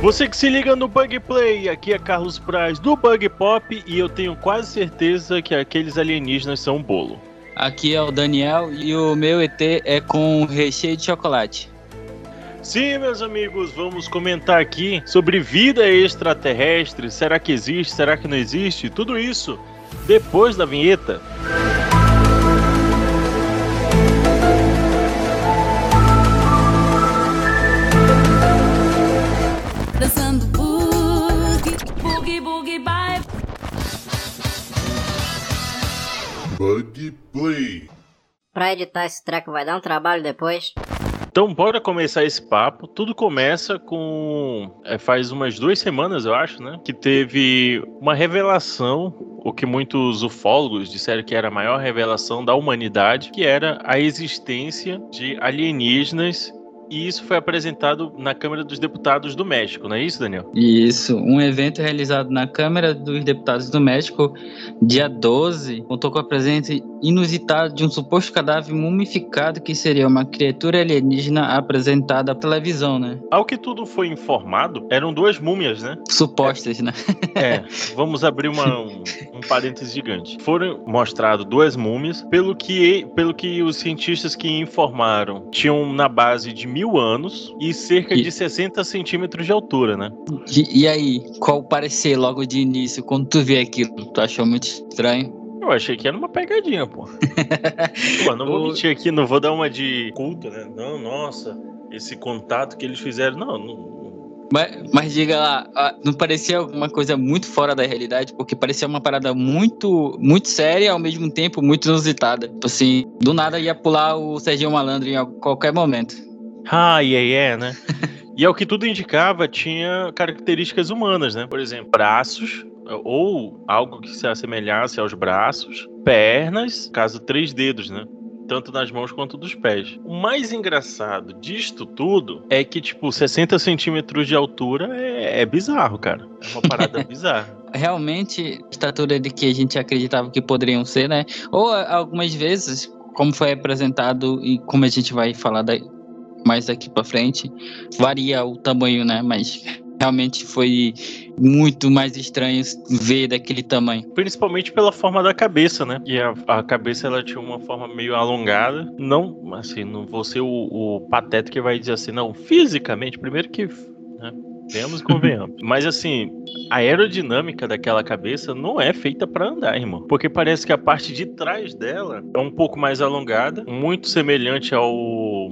Você que se liga no Bug Play, aqui é Carlos Braz do Bug Pop e eu tenho quase certeza que aqueles alienígenas são um bolo. Aqui é o Daniel e o meu ET é com recheio de chocolate. Sim, meus amigos, vamos comentar aqui sobre vida extraterrestre. Será que existe? Será que não existe? Tudo isso depois da vinheta. Dançando Bug Play. Pra editar esse treco vai dar um trabalho depois. Então, bora começar esse papo. Tudo começa com. é, faz umas duas semanas, eu acho, né? Que teve uma revelação, o que muitos ufólogos disseram que era a maior revelação da humanidade, que era a existência de alienígenas. E isso foi apresentado na Câmara dos Deputados do México, não é isso, Daniel? Isso, um evento realizado na Câmara dos Deputados do México, dia 12, contou com a presença inusitada de um suposto cadáver mumificado que seria uma criatura alienígena apresentada à televisão, né? Ao que tudo foi informado, eram duas múmias, né? Supostas, né? É, vamos abrir uma, um, um parênteses gigante. Foram mostradas duas múmias, pelo que, pelo que os cientistas que informaram tinham na base de mil anos e cerca E- de 60 centímetros de altura, né? E, e aí, qual o parecer logo de início quando tu vê aquilo? Tu achou muito estranho? Eu achei que era uma pegadinha, pô. pô, não vou mentir aqui, não vou dar uma de culto, né? Não, nossa, esse contato que eles fizeram. Não, não. Mas, mas diga lá, ah, não parecia alguma coisa muito fora da realidade? Porque parecia uma parada muito, muito séria e ao mesmo tempo muito inusitada. Tipo Assim, do nada ia pular o Serginho Malandro em al- qualquer momento. Ah, yeah, yeah, né? E ao que tudo indicava, tinha características humanas, né? Por exemplo, braços, ou algo que se assemelhasse aos braços, pernas, caso, três dedos, né? Tanto nas mãos quanto dos pés. O mais engraçado disto tudo é que, tipo, 60 centímetros de altura é, é bizarro, cara. É uma parada bizarra. Realmente, a estatura de que a gente acreditava que poderiam ser, né? Ou algumas vezes, como foi apresentado e como a gente vai falar da- mais daqui pra frente, varia o tamanho, né? Mas realmente foi muito mais estranho ver daquele tamanho. Principalmente pela forma da cabeça, né? E a, a cabeça ela tinha uma forma meio alongada. Não, assim, não vou ser o, o pateta que vai dizer assim, não, fisicamente, primeiro que. Né? E convenhamos. Mas assim, a aerodinâmica daquela cabeça não é feita pra andar, irmão. Porque parece que a parte de trás dela é um pouco mais alongada, muito semelhante ao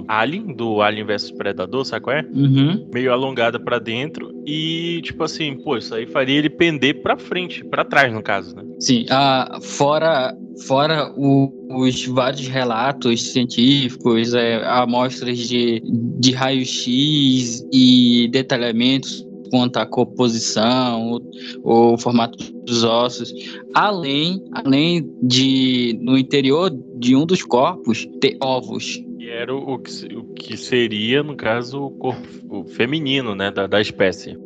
Alien, do Alien vs Predador, sabe qual é? Uhum. meio alongada pra dentro e tipo assim, pô, isso aí faria ele pender pra frente, pra trás no caso, né? Sim, ah, fora, fora o- os vários relatos científicos, é, amostras de, de raio-x e detalhamentos quanto à composição, o, o formato dos ossos, além, além de, no interior de um dos corpos, ter ovos. E era o, o que, o que seria, no caso, o corpo o feminino, né, da, da espécie.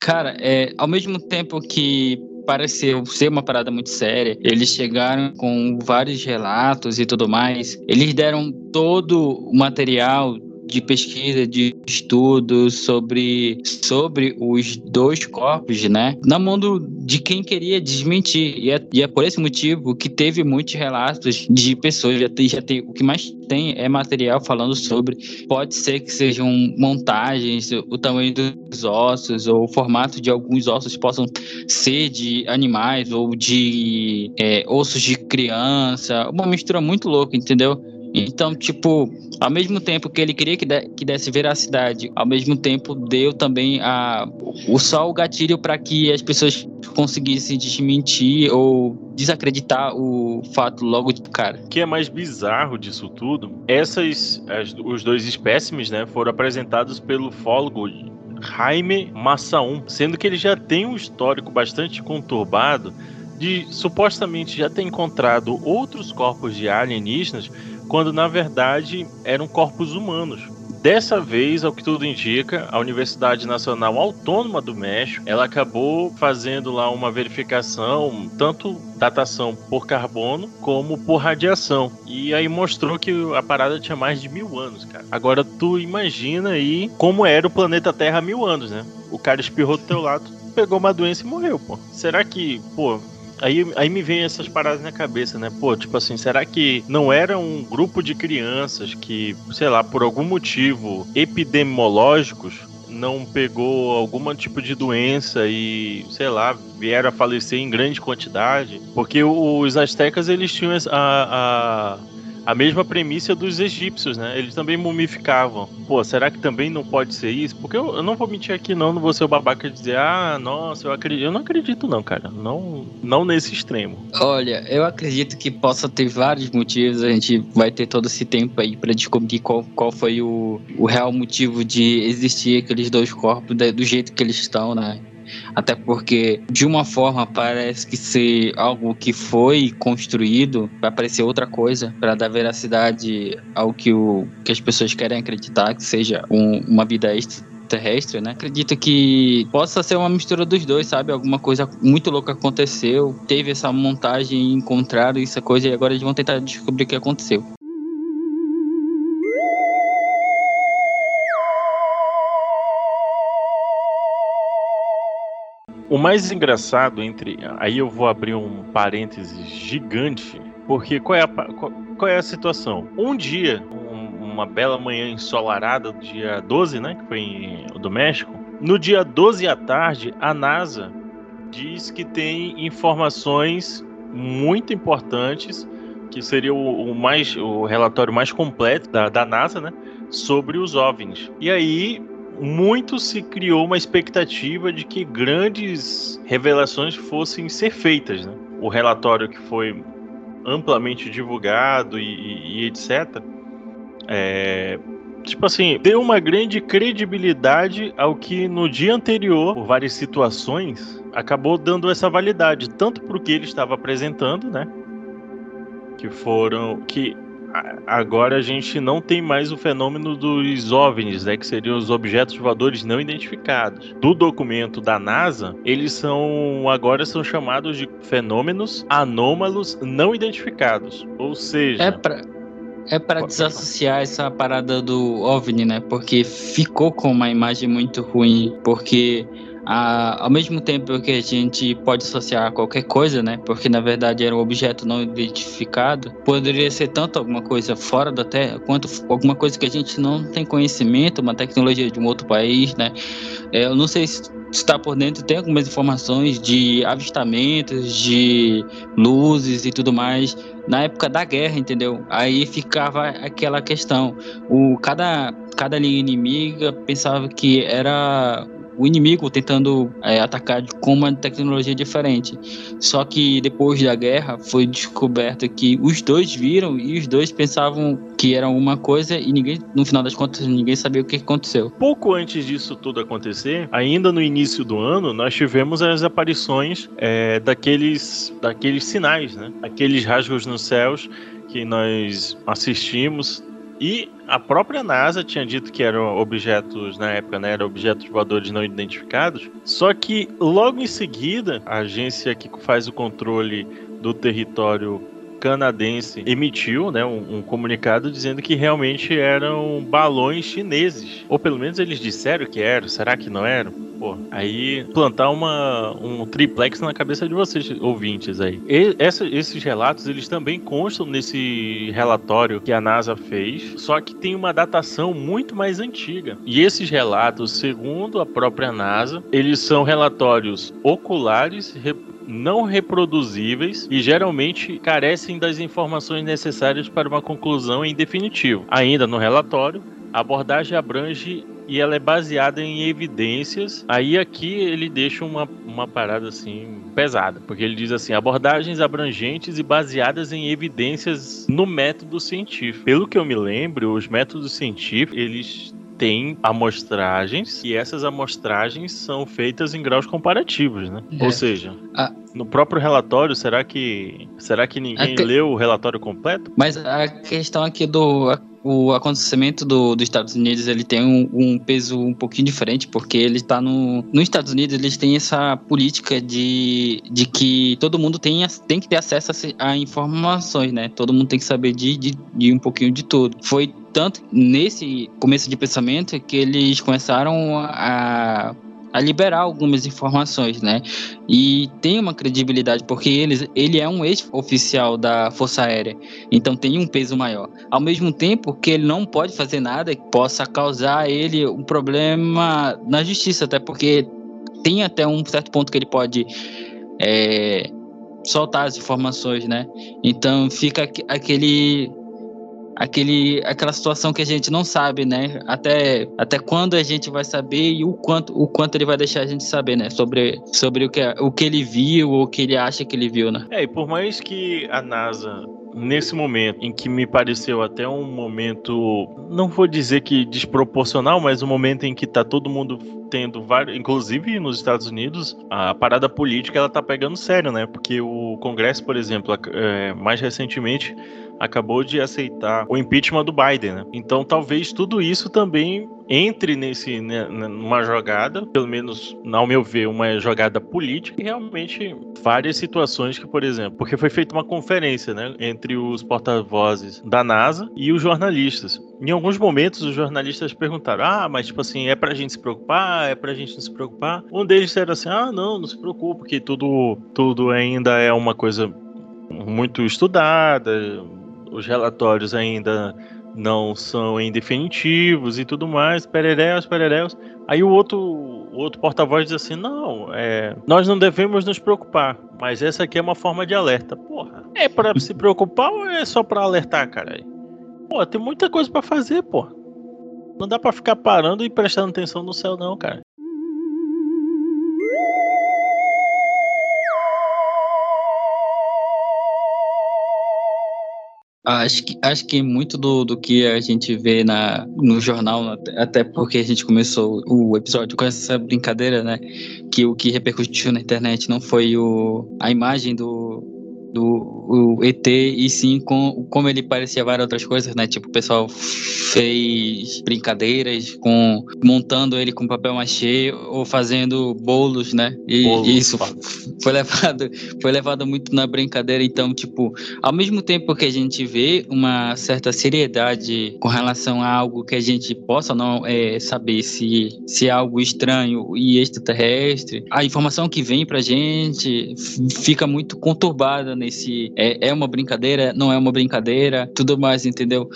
Cara, é, ao mesmo tempo que pareceu ser uma parada muito séria, eles chegaram com vários relatos e tudo mais. Eles deram todo o material de pesquisa, de estudo sobre, sobre os dois corpos, né? Na mão de quem queria desmentir. E é, e é por esse motivo que teve muitos relatos de pessoas. Já tem, já tem, o que mais tem é material falando sobre. Pode ser que sejam montagens, o tamanho dos ossos, ou o formato de alguns ossos possam ser de animais ou de é, ossos de criança. Uma mistura muito louca, entendeu? Então, tipo, ao mesmo tempo que ele queria que, de- que desse veracidade, ao mesmo tempo deu também a, o só o gatilho para que as pessoas conseguissem desmentir ou desacreditar o fato logo de cara. O que é mais bizarro disso tudo, essas, as- os dois espécimes, né, foram apresentados pelo fólogo Jaime Massaum, sendo que ele já tem um histórico bastante conturbado de supostamente já ter encontrado outros corpos de alienígenas, quando na verdade eram corpos humanos. Dessa vez, ao que tudo indica, a Universidade Nacional Autônoma do México, ela acabou fazendo lá uma verificação, tanto datação por carbono como por radiação. E aí mostrou que a parada tinha mais de mil anos, cara. Agora tu imagina aí como era o planeta Terra há mil anos, né? O cara espirrou do teu lado, pegou uma doença e morreu, pô. Será que, pô, Aí, aí me vem essas paradas na cabeça, né? Pô, tipo assim, será que não era um grupo de crianças que, sei lá, por algum motivo epidemiológicos, não pegou algum tipo de doença e, sei lá, vieram a falecer em grande quantidade? Porque os astecas, eles tinham a, a a mesma premissa dos egípcios, né? Eles também mumificavam. Pô, será que também não pode ser isso? Porque eu, eu não vou mentir aqui, não, não vou ser o babaca de dizer, ah, nossa, eu acredito. Eu não acredito, não, cara. Não, não nesse extremo. Olha, eu acredito que possa ter vários motivos. A gente vai ter todo esse tempo aí para descobrir qual, qual foi o, o real motivo de existir aqueles dois corpos do jeito que eles estão, né? Até porque, de uma forma, parece que ser algo que foi construído vai parecer outra coisa, para dar veracidade ao que, o, que as pessoas querem acreditar, que seja um, uma vida extra terrestre, né? Acredito que possa ser uma mistura dos dois, sabe? Alguma coisa muito louca aconteceu, teve essa montagem, encontraram essa coisa e agora eles vão tentar descobrir o que aconteceu. O mais engraçado entre. Aí eu vou abrir um parênteses gigante, porque qual é a, qual é a situação? Um dia, um, uma bela manhã ensolarada, dia 12, né? Que foi em, do México. No dia 12 à tarde, a NASA diz que tem informações muito importantes, que seria o, o mais, o relatório mais completo da, da NASA, né? Sobre os OVNIs. E aí muito se criou uma expectativa de que grandes revelações fossem ser feitas. Né? O relatório que foi amplamente divulgado e, e, e etc. É, tipo assim, deu uma grande credibilidade ao que no dia anterior, por várias situações, acabou dando essa validade, tanto para o que ele estava apresentando, né? Que foram. que agora a gente não tem mais o fenômeno dos OVNIs, né, que seriam os objetos voadores não identificados. Do documento da NASA, eles são agora são chamados de fenômenos anômalos não identificados. Ou seja, é pra... É para desassociar essa parada do OVNI, né? Porque ficou com uma imagem muito ruim. Porque ao mesmo tempo que a gente pode associar a qualquer coisa, né? Porque na verdade era um objeto não identificado, poderia ser tanto alguma coisa fora da Terra quanto alguma coisa que a gente não tem conhecimento, uma tecnologia de um outro país, né? É, eu não sei se está por dentro, tem algumas informações de avistamentos, de luzes e tudo mais na época da guerra, entendeu? Aí ficava aquela questão, o cada cada linha inimiga pensava que era o inimigo tentando é, atacar com uma tecnologia diferente. Só que depois da guerra foi descoberto que os dois viram e os dois pensavam que era uma coisa e ninguém, no final das contas, ninguém sabia o que aconteceu. Pouco antes disso tudo acontecer, ainda no início do ano, nós tivemos as aparições é, daqueles, daqueles sinais, né? Aqueles rasgos nos céus que nós assistimos e a própria NASA tinha dito que eram objetos, na época, né, eram objetos voadores não identificados. Só que logo em seguida, a agência que faz o controle do território canadense emitiu né, um, um, comunicado dizendo que realmente eram balões chineses. Ou pelo menos eles disseram que eram. Será que não eram? Pô, aí plantar uma, um triplex na cabeça de vocês, ouvintes aí. E, essa, esses relatos, eles também constam nesse relatório que a NASA fez, só que tem uma datação muito mais antiga. E esses relatos, segundo a própria NASA, eles são relatórios oculares não reproduzíveis e geralmente carecem das informações necessárias para uma conclusão em definitivo. Ainda no relatório, a abordagem abrange e ela é baseada em evidências. Aí aqui ele deixa uma, uma parada assim pesada, porque ele diz assim: abordagens abrangentes e baseadas em evidências no método científico. Pelo que eu me lembro, os métodos científicos eles tem amostragens e essas amostragens são feitas em graus comparativos, né? É. Ou seja, a... no próprio relatório, será que será que ninguém que... leu o relatório completo? Mas a questão aqui do o acontecimento do, dos Estados Unidos ele tem um, um peso um pouquinho diferente, porque ele está no. Nos Estados Unidos, eles têm essa política de, de que todo mundo tem, tem que ter acesso a, a informações, né? Todo mundo tem que saber de, de, de um pouquinho de tudo. Foi tanto nesse começo de pensamento que eles começaram a a liberar algumas informações, né? E tem uma credibilidade porque ele, ele é um ex-oficial da Força Aérea, então tem um peso maior. Ao mesmo tempo que ele não pode fazer nada que possa causar ele um problema na justiça, até porque tem até um certo ponto que ele pode é, soltar as informações, né? Então fica aquele aquele, aquela situação que a gente não sabe, né? Até, até quando a gente vai saber e o quanto, o quanto ele vai deixar a gente saber, né? Sobre, sobre o, que, o que ele viu ou o que ele acha que ele viu, né? É, e por mais que a NASA nesse momento em que me pareceu até um momento, não vou dizer que desproporcional, mas um momento em que tá todo mundo tendo vários, inclusive nos Estados Unidos, a parada política ela tá pegando sério, né? Porque o Congresso, por exemplo, é, mais recentemente acabou de aceitar o impeachment do Biden, né? Então talvez tudo isso também entre nesse né, numa jogada, pelo menos ao meu ver, uma jogada política e realmente várias situações que, por exemplo, porque foi feita uma conferência, né, entre os porta-vozes da NASA e os jornalistas. Em alguns momentos os jornalistas perguntaram: "Ah, mas tipo assim, é pra gente se preocupar? É pra gente não se preocupar?" Um deles disseram assim: "Ah, não, não se preocupe, porque tudo tudo ainda é uma coisa muito estudada, os relatórios ainda não são em definitivos e tudo mais, pereréus, pereréus. Aí o outro, o outro porta-voz diz assim: não, é, nós não devemos nos preocupar, mas essa aqui é uma forma de alerta. Porra, é para se preocupar ou é só para alertar, cara? Pô, tem muita coisa para fazer, pô. Não dá para ficar parando e prestando atenção no céu, não, cara. Acho que, acho que muito do, do que a gente vê na, no jornal, até porque a gente começou o episódio com essa brincadeira, né? Que o que repercutiu na internet não foi o, a imagem do, do ET, e sim com como ele parecia várias outras coisas, né? Tipo, o pessoal fez brincadeiras com montando ele com papel machê ou fazendo bolos, né? E Bolo, isso foi levado foi levado muito na brincadeira, então, tipo, ao mesmo tempo que a gente vê uma certa seriedade com relação a algo que a gente possa não é, saber se se é algo estranho e extraterrestre, a informação que vem pra gente fica muito conturbada nesse é, é uma brincadeira, não é uma brincadeira, tudo mais, entendeu?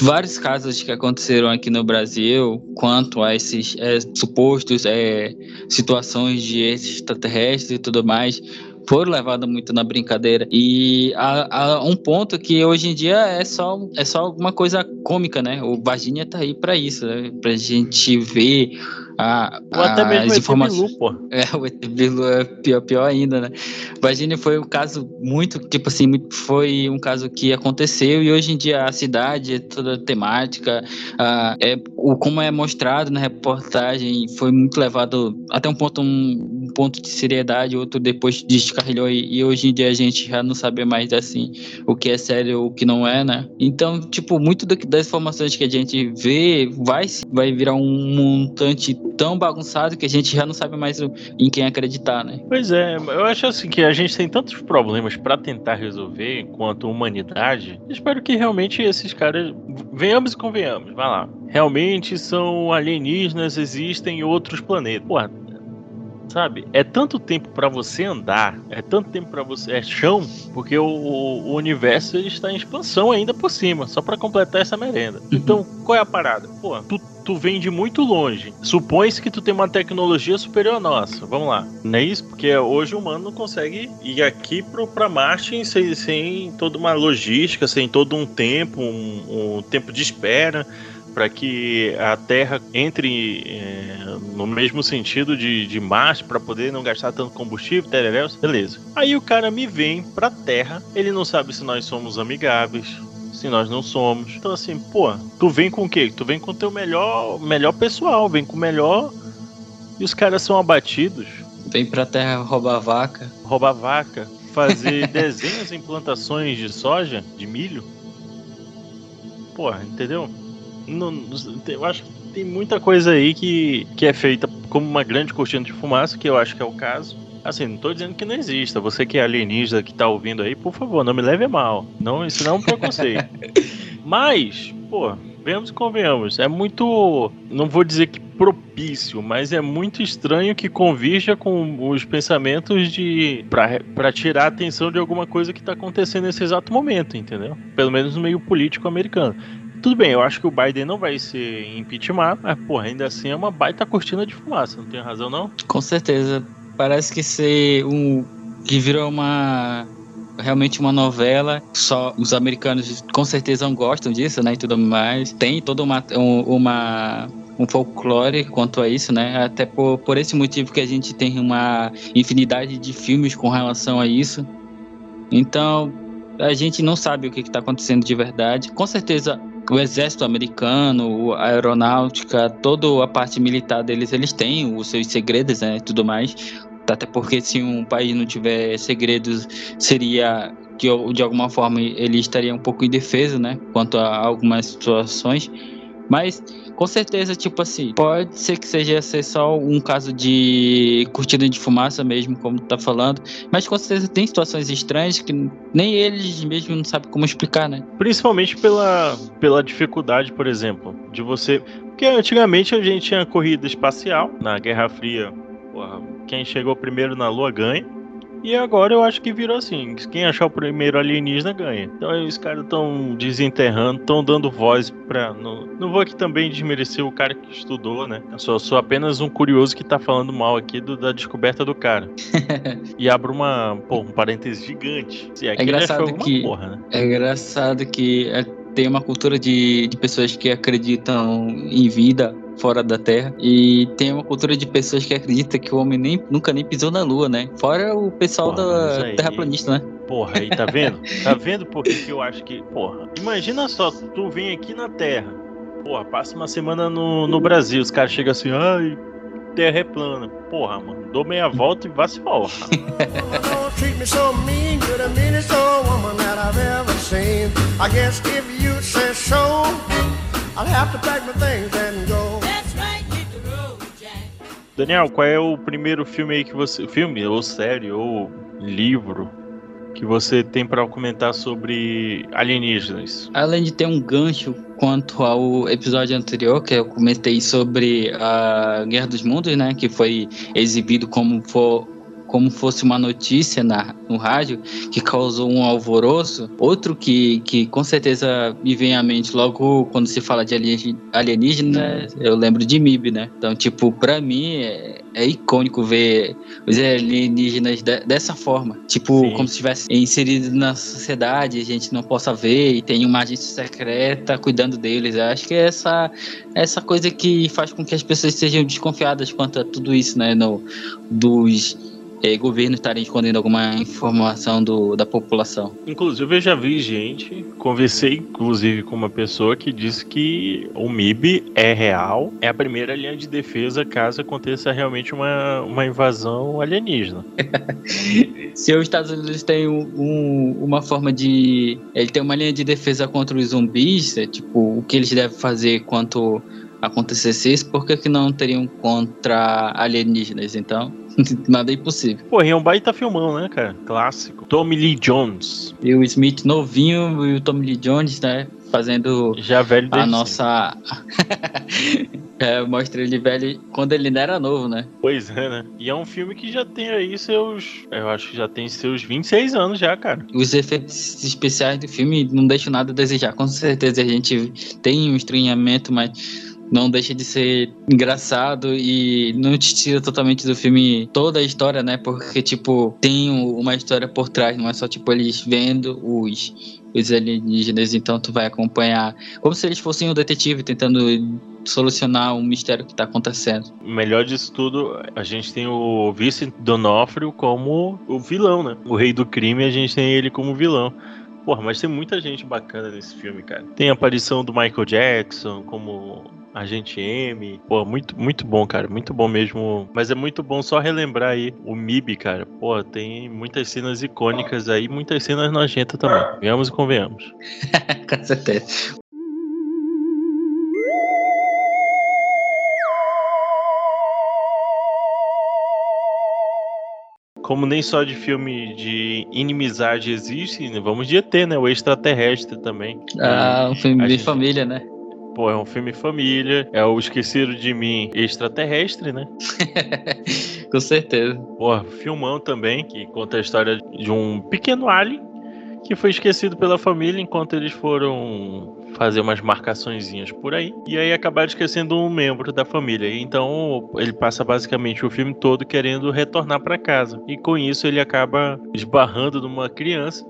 Vários casos que aconteceram aqui no Brasil quanto a esses é, supostos é, situações de extraterrestres e tudo mais foram levados muito na brincadeira e a, um ponto que hoje em dia é só é só alguma coisa cômica, né? O Virginia tá aí para isso, né? pra gente ver a, Ou até mesmo as informações. pô. É, o ET Bilu é pior, pior ainda, né? Virginia foi um caso muito, tipo assim, foi um caso que aconteceu e hoje em dia a cidade, toda a temática, a, é, o, como é mostrado na reportagem, foi muito levado até um ponto, um, um ponto de seriedade, outro depois descarrilhou e, e, hoje em dia a gente já não sabe mais assim o que é sério o que não é, né? Então, tipo, muito do, das informações que a gente vê vai, vai virar um montante tão bagunçado que a gente já não sabe mais em quem acreditar, né? Pois é, eu acho assim que a gente tem tantos problemas para tentar resolver enquanto humanidade. Espero que realmente esses caras venhamos e convenhamos, vai lá. Realmente são alienígenas, existem em outros planetas. Porra, sabe? É tanto tempo para você andar, é tanto tempo para você. É chão, porque o, o, universo está em expansão ainda por cima, só para completar essa merenda. Então, qual é a parada? Pô, tu tu vem de muito longe. Supõe-se que tu tem uma tecnologia superior à nossa. Vamos lá. Não é isso? Porque hoje o humano não consegue ir aqui pro, pra Marte sem, sem toda uma logística, sem todo um tempo, um, um tempo de espera para que a Terra entre é, no mesmo sentido de, de Marte para poder não gastar tanto combustível, tereréus, beleza. Aí o cara me vem pra Terra, ele não sabe se nós somos amigáveis, se nós não somos. Então, assim, pô, tu vem com o quê? Tu vem com o teu melhor, melhor pessoal, vem com o melhor. E os caras são abatidos. Vem pra terra roubar vaca. Roubar vaca. Fazer desenhos em plantações de soja, de milho. porra, entendeu? Não- eu acho que tem muita coisa aí que, que é feita como uma grande cortina de fumaça, que eu acho que é o caso. Assim, não tô dizendo que não exista. Você que é alienígena que tá ouvindo aí, por favor, não me leve mal. Não, isso não é um preconceito. Mas, pô, venhamos e convenhamos. É muito. Não vou dizer que propício, mas é muito estranho que convirja com os pensamentos de. Pra tirar a atenção de alguma coisa que tá acontecendo nesse exato momento, entendeu? Pelo menos no meio político americano. Tudo bem, eu acho que o Biden não vai ser impeachment, mas, porra, ainda assim é uma baita cortina de fumaça, não tem razão não? Com certeza. Parece que ser um. que virou uma. Realmente uma novela, só os americanos com certeza não gostam disso, né? E tudo mais. Tem toda uma, um, uma um folclore quanto a isso, né? Até por, por esse motivo que a gente tem uma infinidade de filmes com relação a isso. Então, a gente não sabe o que está acontecendo de verdade. Com certeza, o exército americano, a aeronáutica, toda a parte militar deles, eles têm os seus segredos, né? Tudo mais. Até porque se um país não tiver segredos, seria que de alguma forma ele estaria um pouco indefeso, né? Quanto a algumas situações. Mas com certeza, tipo assim, pode ser que seja ser só um caso de cortina de fumaça mesmo, como tu tá falando. Mas com certeza tem situações estranhas que nem eles mesmos não sabem como explicar, né? Principalmente pela, pela dificuldade, por exemplo, de você. Porque antigamente a gente tinha corrida espacial, na Guerra Fria, quem chegou primeiro na Lua ganha. E agora eu acho que virou assim: quem achar o primeiro alienígena ganha. Então aí os caras estão desenterrando, estão dando voz pra. Não, não vou aqui também desmerecer o cara que estudou, né? Eu só sou apenas um curioso que tá falando mal aqui do- da descoberta do cara. e abro uma, pô, um parêntese gigante. Se já engraçado que- porra, né? É engraçado que é, tem uma cultura de, de pessoas que acreditam em vida fora da Terra e tem uma cultura de pessoas que acreditam que o homem nem, nunca nem pisou na Lua, né? Fora o pessoal Porra, da aí- terraplanista, né? Porra, aí tá vendo? Tá vendo por que eu acho que. Porra, imagina só, tu vem aqui na Terra. Porra, passa uma semana no, no Brasil, os caras chegam assim, ai, Terra é plana. Porra, mano, dou meia volta e vá se porra. I guess if you say so, I'll have to pack my things and go. Daniel, qual é o primeiro filme aí que você. Filme, ou série, ou livro que você tem pra comentar sobre alienígenas? Além de ter um gancho quanto ao episódio anterior, que eu comentei sobre a Guerra dos Mundos, né? Que foi exibido como, for, como fosse uma notícia na, no rádio, que causou um alvoroço. Outro que, que com certeza me vem à mente logo quando se fala de alien- alienígena, eu lembro de MIB, né? Então, tipo, pra mim é, é icônico ver os alienígenas de- dessa forma. Tipo, Sim. como se estivesse inserido na sociedade, a gente não possa ver e tem uma agência secreta cuidando deles. Eu acho que é essa, essa coisa que faz com que as pessoas sejam desconfiadas quanto a tudo isso, né? No, dos eh, governos estarem escondendo alguma informação do, da população. Inclusive, eu já vi gente, conversei inclusive com uma pessoa que disse que o MIB é real, é a primeira linha de defesa caso aconteça realmente uma, uma invasão alienígena. Se os Estados Unidos têm um- uma forma de. Ele tem uma linha de defesa contra os zumbis, é, tipo, o que eles devem fazer quanto acontecesse isso, por que, que não teriam contra alienígenas? Então, nada é impossível. Pô, e é um baita filmão, né, cara? Clássico. Tommy Lee Jones, E o Smith novinho e o Tommy Lee Jones, né? Fazendo já velho a nossa. é, mostra ele velho quando ele ainda era novo, né? Pois é, né? E é um filme que já tem aí seus. Eu acho que já tem seus 26 anos já, cara. Os efeitos especiais do filme não deixam nada a desejar. Com certeza a gente tem um estranhamento, mas não deixa de ser engraçado e não te tira totalmente do filme toda a história, né? Porque, tipo, tem um- uma história por trás, não é só, tipo, eles vendo os, os alienígenas, então tu vai acompanhar como se eles fossem um detetive tentando solucionar um mistério que tá acontecendo. Melhor disso tudo, a gente tem o Vincent D'Onofrio como o vilão, né? O rei do crime, a gente tem ele como vilão. Porra, mas tem muita gente bacana nesse filme, cara. Tem a aparição do Michael Jackson como Agente M. Pô, muito, muito bom, cara. Muito bom mesmo. Mas é muito bom só relembrar aí o MIB, cara. Pô, tem muitas cenas icônicas aí, muitas cenas nojentas também. Venhamos e convenhamos. Com certeza. como nem só de filme de inimizade existe, né, vamos de ET, né? O extraterrestre também. Ah, um filme de gente... família, né? Pô, é um filme família, é o Esquecido de Mim extraterrestre, né? Com certeza. Pô, filmão também, que conta a história de um pequeno alien que foi esquecido pela família enquanto eles foram fazer umas marcaçõezinhas por aí. E aí acabaram esquecendo um membro da família. Então ele passa basicamente o filme todo querendo retornar para casa. E com isso ele acaba esbarrando numa criança.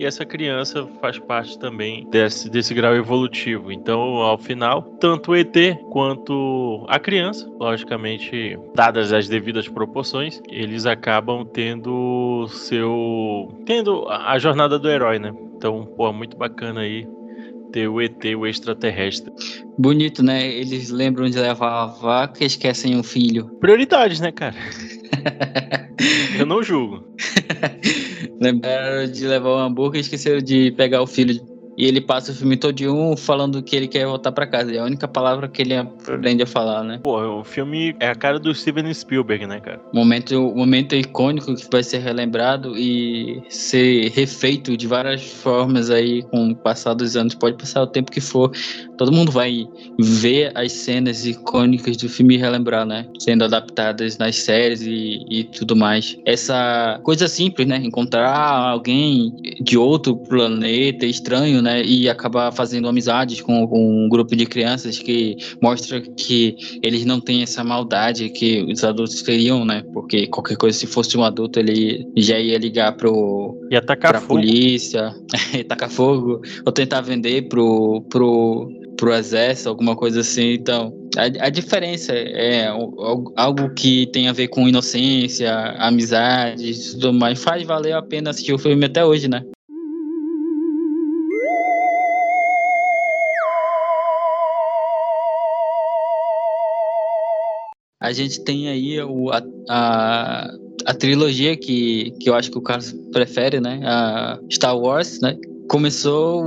E essa criança faz parte também desse, desse grau evolutivo. Então, ao final, tanto o ET quanto a criança, logicamente, dadas as devidas proporções, eles acabam tendo seu. tendo a jornada do herói, né? Então, pô, muito bacana aí ter o ET, o extraterrestre. Bonito, né? Eles lembram de levar a vaca e esquecem o filho. Prioridades, né, cara? Eu não julgo. Lembraram de levar o hambúrguer e esqueceram de pegar o filho. E ele passa o filme todo um falando que ele quer voltar pra casa. É a única palavra que ele aprende a falar, né? Pô, o filme é a cara do Steven Spielberg, né, cara? Momento, momento icônico que vai ser relembrado e ser refeito de várias formas aí com o passar dos anos. Pode passar o tempo que for. Todo mundo vai ver as cenas icônicas do filme e relembrar, né? Sendo adaptadas nas séries e, e tudo mais. Essa coisa simples, né? Encontrar alguém de outro planeta estranho, né? E acabar fazendo amizades com, com um grupo de crianças que mostra que eles não têm essa maldade que os adultos teriam, né? Porque qualquer coisa, se fosse um adulto, ele já ia ligar pro, E atacar pra fogo. polícia, tacar fogo, ou tentar vender pro, pro, pro exército, alguma coisa assim. Então, a, a diferença é al- algo que tem a ver com inocência, amizade e tudo mais. Faz valer a pena assistir o filme até hoje, né? A gente tem aí o, a, a, a trilogia que, que eu acho que o Carlos prefere, né? A Star Wars, né? Começou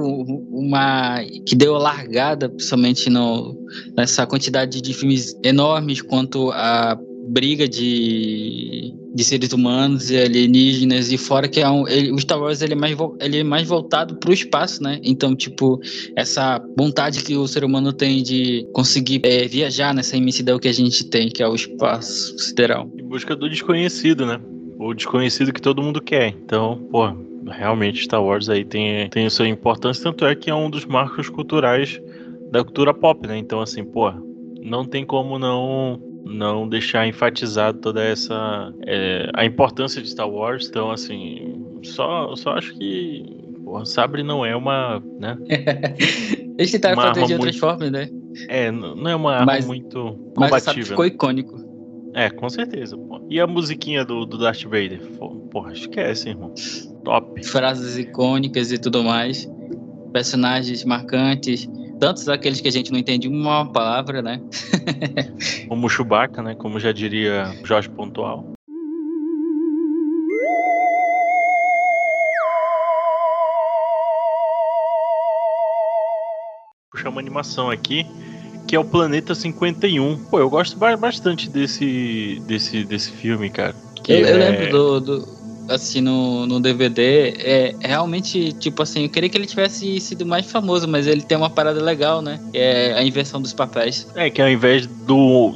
uma. que deu largada, principalmente no, nessa quantidade de filmes enormes quanto a briga de, de seres humanos e alienígenas e fora que é um, ele- o Star Wars ele é mais ele é mais voltado para o espaço, né? Então tipo essa vontade que o ser humano tem de conseguir é, viajar nessa imensidão que a gente tem, que é o espaço sideral. Em busca do desconhecido, né? O desconhecido que todo mundo quer. Então, pô, realmente Star Wars aí tem, tem sua importância, tanto é que é um dos marcos culturais da cultura pop, né? Então, assim, pô, não tem como não não deixar enfatizado toda essa é, a importância de Star Wars. Então, assim, só só acho que pô, Sabre não é uma, né? Eles tentaram fazer de arma outras formas, né? É, não é uma arma Mas- muito Mas sabe, combatível. ficou né? icônico. É, com certeza, pô. E a musiquinha do, do Darth Vader? Porra, esquece, irmão. Top. Frases icônicas e tudo mais. Personagens marcantes. Tantos aqueles que a gente não entende uma palavra, né? Como o Chewbacca, né? Como já diria Jorge Pontual. Puxar uma animação aqui, que é o Planeta 51. Pô, eu gosto ba- bastante desse, desse, desse filme, cara. Eu, eu é- lembro do, do assim no, no DVD, é realmente tipo assim, eu queria que ele tivesse sido mais famoso, mas ele tem uma parada legal, né? Que é a inversão dos papéis. É, que ao invés do.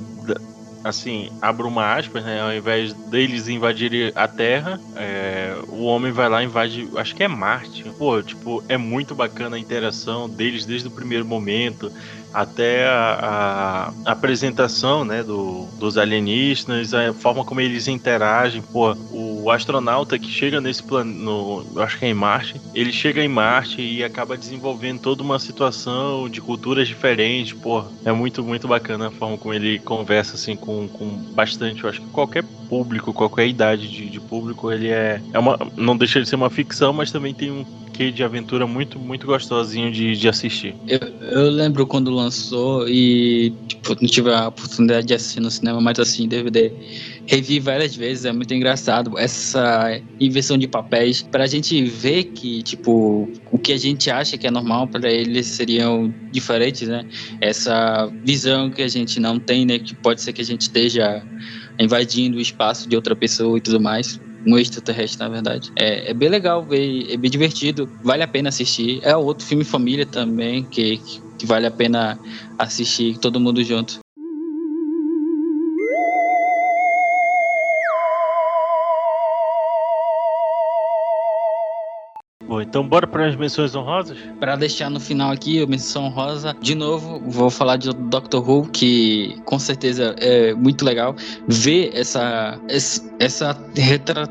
Assim, abro uma aspas, né? Ao invés deles invadirem a Terra, é, o homem vai lá invade. Acho que é Marte. Pô, tipo, é muito bacana a interação deles desde o primeiro momento até a, a apresentação, né? Do, dos alienígenas, a forma como eles interagem. Pô, o astronauta que chega nesse plano. Acho que é em Marte. Ele chega em Marte e acaba desenvolvendo toda uma situação de culturas diferentes. Pô, é muito, muito bacana a forma como ele conversa assim com, com bastante. Eu acho que qualquer público, qualquer idade de, de público, ele é, é uma. Não deixa de ser uma ficção, mas também tem um quê de aventura muito, muito gostosinho de, de assistir. Eu, eu lembro quando lançou e tipo, não tive a oportunidade de assistir no cinema, mas assim, DVD. Revi várias vezes, é muito engraçado essa inversão de papéis pra gente ver que, tipo, o que a gente acha que é normal para eles seriam diferentes, né? Essa visão que a gente não tem, né? Que pode ser que a gente esteja invadindo o espaço de outra pessoa e tudo mais. Um extraterrestre, na verdade. É, é bem legal ver, é bem divertido, vale a pena assistir. É outro filme família também, que, que vale a pena assistir todo mundo junto. Bom, então bora para as menções honrosas? Pra deixar no final aqui, a menção rosa, de novo, vou falar de Doctor Who, que com certeza é muito legal ver essa. essa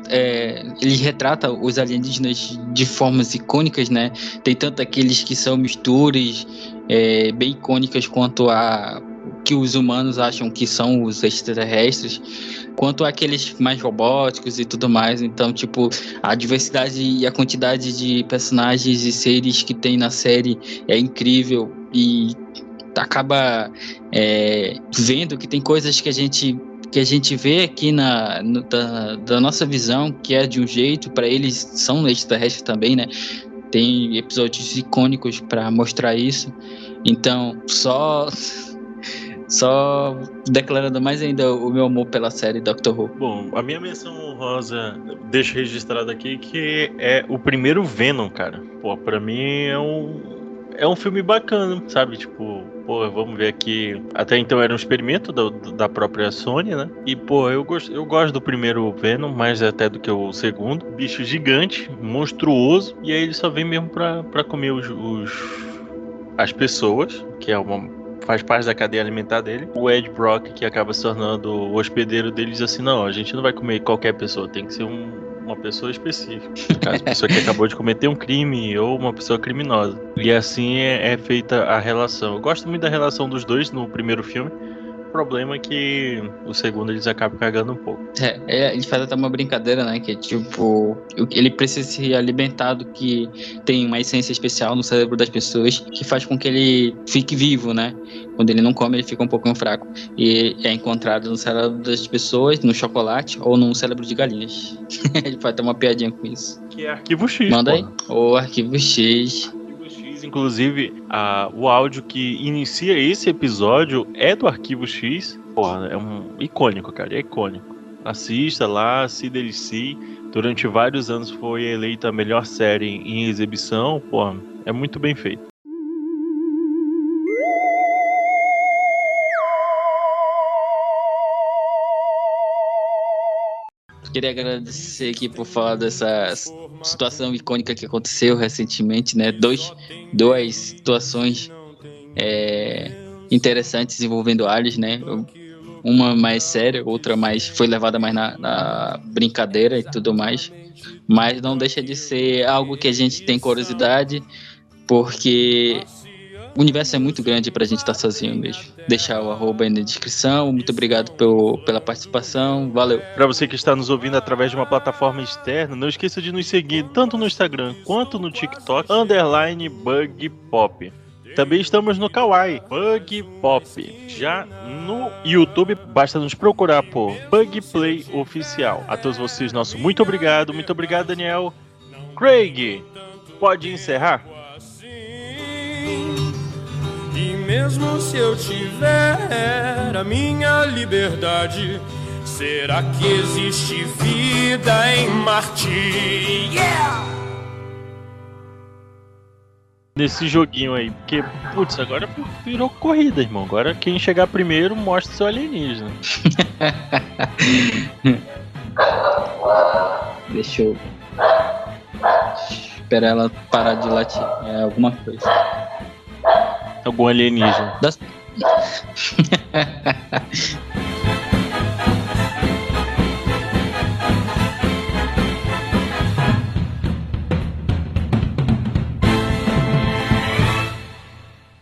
é, ele retrata os alienígenas de formas icônicas, né? Tem tanto aqueles que são misturas é, bem icônicas quanto a que os humanos acham que são os extraterrestres, quanto aqueles mais robóticos e tudo mais. Então, tipo, a diversidade e a quantidade de personagens e seres que tem na série é incrível. E acaba é, vendo que tem coisas que a gente que a gente vê aqui na no- da, da nossa visão que é de um jeito para eles são extraterrestres também né? Tem episódios icônicos para mostrar isso. Então só só declarando mais ainda o meu amor pela série Doctor Who Bom, a minha menção honrosa, deixa registrado aqui, que é o primeiro Venom, cara. Pô, pra mim é um. É um filme bacana, sabe? Tipo, pô, vamos ver aqui. Até então era um experimento da, da própria Sony, né? E, pô, eu gosto, eu gosto do primeiro Venom, mais até do que o segundo. Bicho gigante, monstruoso. E aí ele só vem mesmo pra, pra comer os, os- as pessoas, que é uma faz parte da cadeia alimentar dele. O Ed Brock, que acaba se tornando o hospedeiro dele, diz assim: não, a gente não vai comer qualquer pessoa, tem que ser um- uma pessoa específica. No caso, pessoa que acabou de cometer um crime ou uma pessoa criminosa. E assim é, é feita a relação. Eu gosto muito da relação dos dois no primeiro filme. O problema é que o segundo eles acabam cagando um pouco. É, é, ele faz até uma brincadeira, né? Que é tipo, ele precisa se alimentar do que tem uma essência especial no cérebro das pessoas que faz com que ele fique vivo, né? Quando ele não come, ele fica um pouquinho fraco. E é encontrado no cérebro das pessoas, no chocolate ou no cérebro de galinhas. ele faz até uma piadinha com isso. Que é Arquivo X. Manda aí. porra. O arquivo X. X, inclusive, a- o áudio que inicia esse episódio é do Arquivo X. Porra, é um icônico, cara, é icônico. Assista lá, se delicie. Durante vários anos foi eleita a melhor série em exibição. Porra, é muito bem feito. Queria agradecer aqui por falar dessa situação icônica que aconteceu recentemente, né? Dois, duas situações é, interessantes envolvendo aliens, né? Uma mais séria, outra mais foi levada mais na, na brincadeira e tudo mais. Mas não deixa de ser algo que a gente tem curiosidade, porque o universo é muito grande pra gente estar sozinho mesmo. Deixar o arroba aí na descrição. Muito obrigado pelo, pela participação. Valeu. Para você que está nos ouvindo através de uma plataforma externa, não esqueça de nos seguir tanto no Instagram quanto no TikTok, underline Bug Pop. Também estamos no Kawaii, Bug Pop. Já no YouTube, basta nos procurar por Bug Play Oficial. A todos vocês, nosso muito obrigado. Muito obrigado, Daniel. Craig, pode encerrar? Mesmo se eu tiver a minha liberdade, será que existe vida em Marte? Yeah! Nesse joguinho aí, porque, putz, agora virou corrida, irmão. Agora quem chegar primeiro mostra seu alienígena. Deixa eu. Esperar ela parar de latir. É alguma coisa. Algum alienígena. Das...